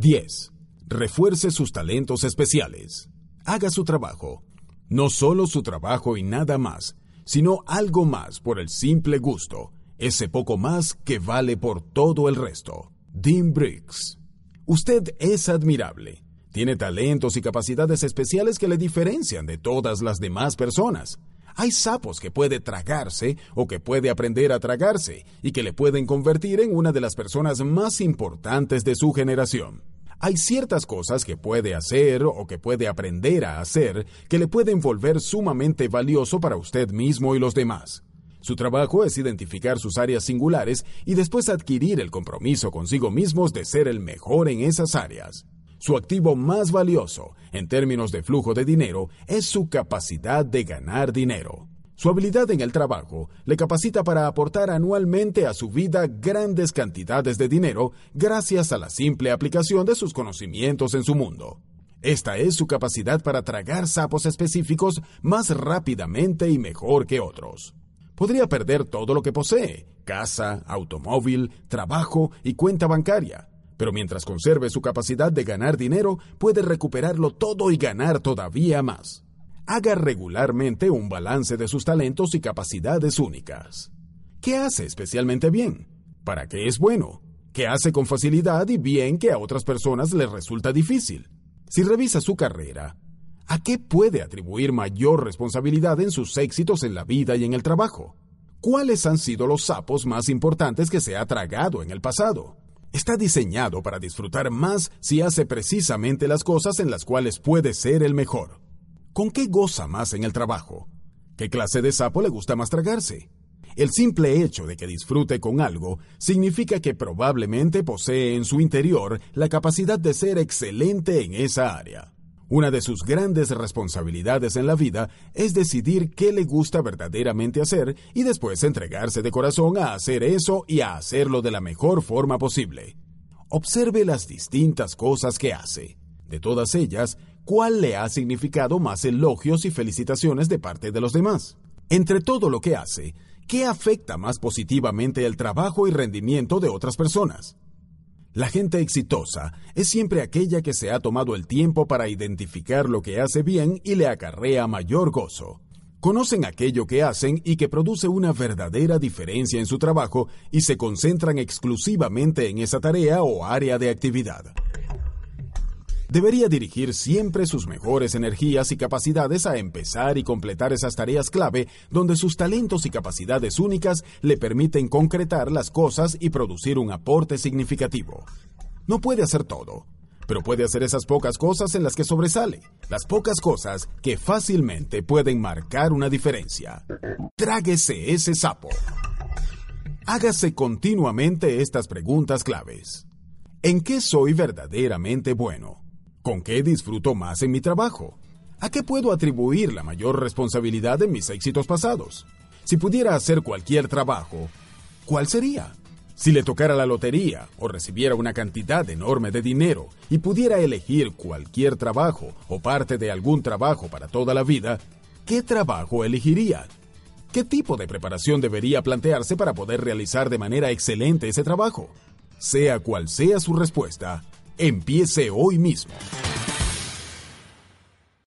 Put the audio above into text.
10. Refuerce sus talentos especiales. Haga su trabajo. No solo su trabajo y nada más, sino algo más por el simple gusto, ese poco más que vale por todo el resto. Dean Briggs. Usted es admirable. Tiene talentos y capacidades especiales que le diferencian de todas las demás personas. Hay sapos que puede tragarse o que puede aprender a tragarse y que le pueden convertir en una de las personas más importantes de su generación. Hay ciertas cosas que puede hacer o que puede aprender a hacer que le pueden volver sumamente valioso para usted mismo y los demás. Su trabajo es identificar sus áreas singulares y después adquirir el compromiso consigo mismos de ser el mejor en esas áreas. Su activo más valioso, en términos de flujo de dinero, es su capacidad de ganar dinero. Su habilidad en el trabajo le capacita para aportar anualmente a su vida grandes cantidades de dinero gracias a la simple aplicación de sus conocimientos en su mundo. Esta es su capacidad para tragar sapos específicos más rápidamente y mejor que otros. Podría perder todo lo que posee, casa, automóvil, trabajo y cuenta bancaria, pero mientras conserve su capacidad de ganar dinero, puede recuperarlo todo y ganar todavía más. Haga regularmente un balance de sus talentos y capacidades únicas. ¿Qué hace especialmente bien? ¿Para qué es bueno? ¿Qué hace con facilidad y bien que a otras personas les resulta difícil? Si revisa su carrera, ¿a qué puede atribuir mayor responsabilidad en sus éxitos en la vida y en el trabajo? ¿Cuáles han sido los sapos más importantes que se ha tragado en el pasado? Está diseñado para disfrutar más si hace precisamente las cosas en las cuales puede ser el mejor. ¿Con qué goza más en el trabajo? ¿Qué clase de sapo le gusta más tragarse? El simple hecho de que disfrute con algo significa que probablemente posee en su interior la capacidad de ser excelente en esa área. Una de sus grandes responsabilidades en la vida es decidir qué le gusta verdaderamente hacer y después entregarse de corazón a hacer eso y a hacerlo de la mejor forma posible. Observe las distintas cosas que hace. De todas ellas, ¿cuál le ha significado más elogios y felicitaciones de parte de los demás? Entre todo lo que hace, ¿qué afecta más positivamente el trabajo y rendimiento de otras personas? La gente exitosa es siempre aquella que se ha tomado el tiempo para identificar lo que hace bien y le acarrea mayor gozo. Conocen aquello que hacen y que produce una verdadera diferencia en su trabajo y se concentran exclusivamente en esa tarea o área de actividad debería dirigir siempre sus mejores energías y capacidades a empezar y completar esas tareas clave donde sus talentos y capacidades únicas le permiten concretar las cosas y producir un aporte significativo. No puede hacer todo, pero puede hacer esas pocas cosas en las que sobresale, las pocas cosas que fácilmente pueden marcar una diferencia. Tráguese ese sapo. Hágase continuamente estas preguntas claves. ¿En qué soy verdaderamente bueno? ¿Con qué disfruto más en mi trabajo? ¿A qué puedo atribuir la mayor responsabilidad de mis éxitos pasados? Si pudiera hacer cualquier trabajo, ¿cuál sería? Si le tocara la lotería o recibiera una cantidad enorme de dinero y pudiera elegir cualquier trabajo o parte de algún trabajo para toda la vida, ¿qué trabajo elegiría? ¿Qué tipo de preparación debería plantearse para poder realizar de manera excelente ese trabajo? Sea cual sea su respuesta, Empiece hoy mismo.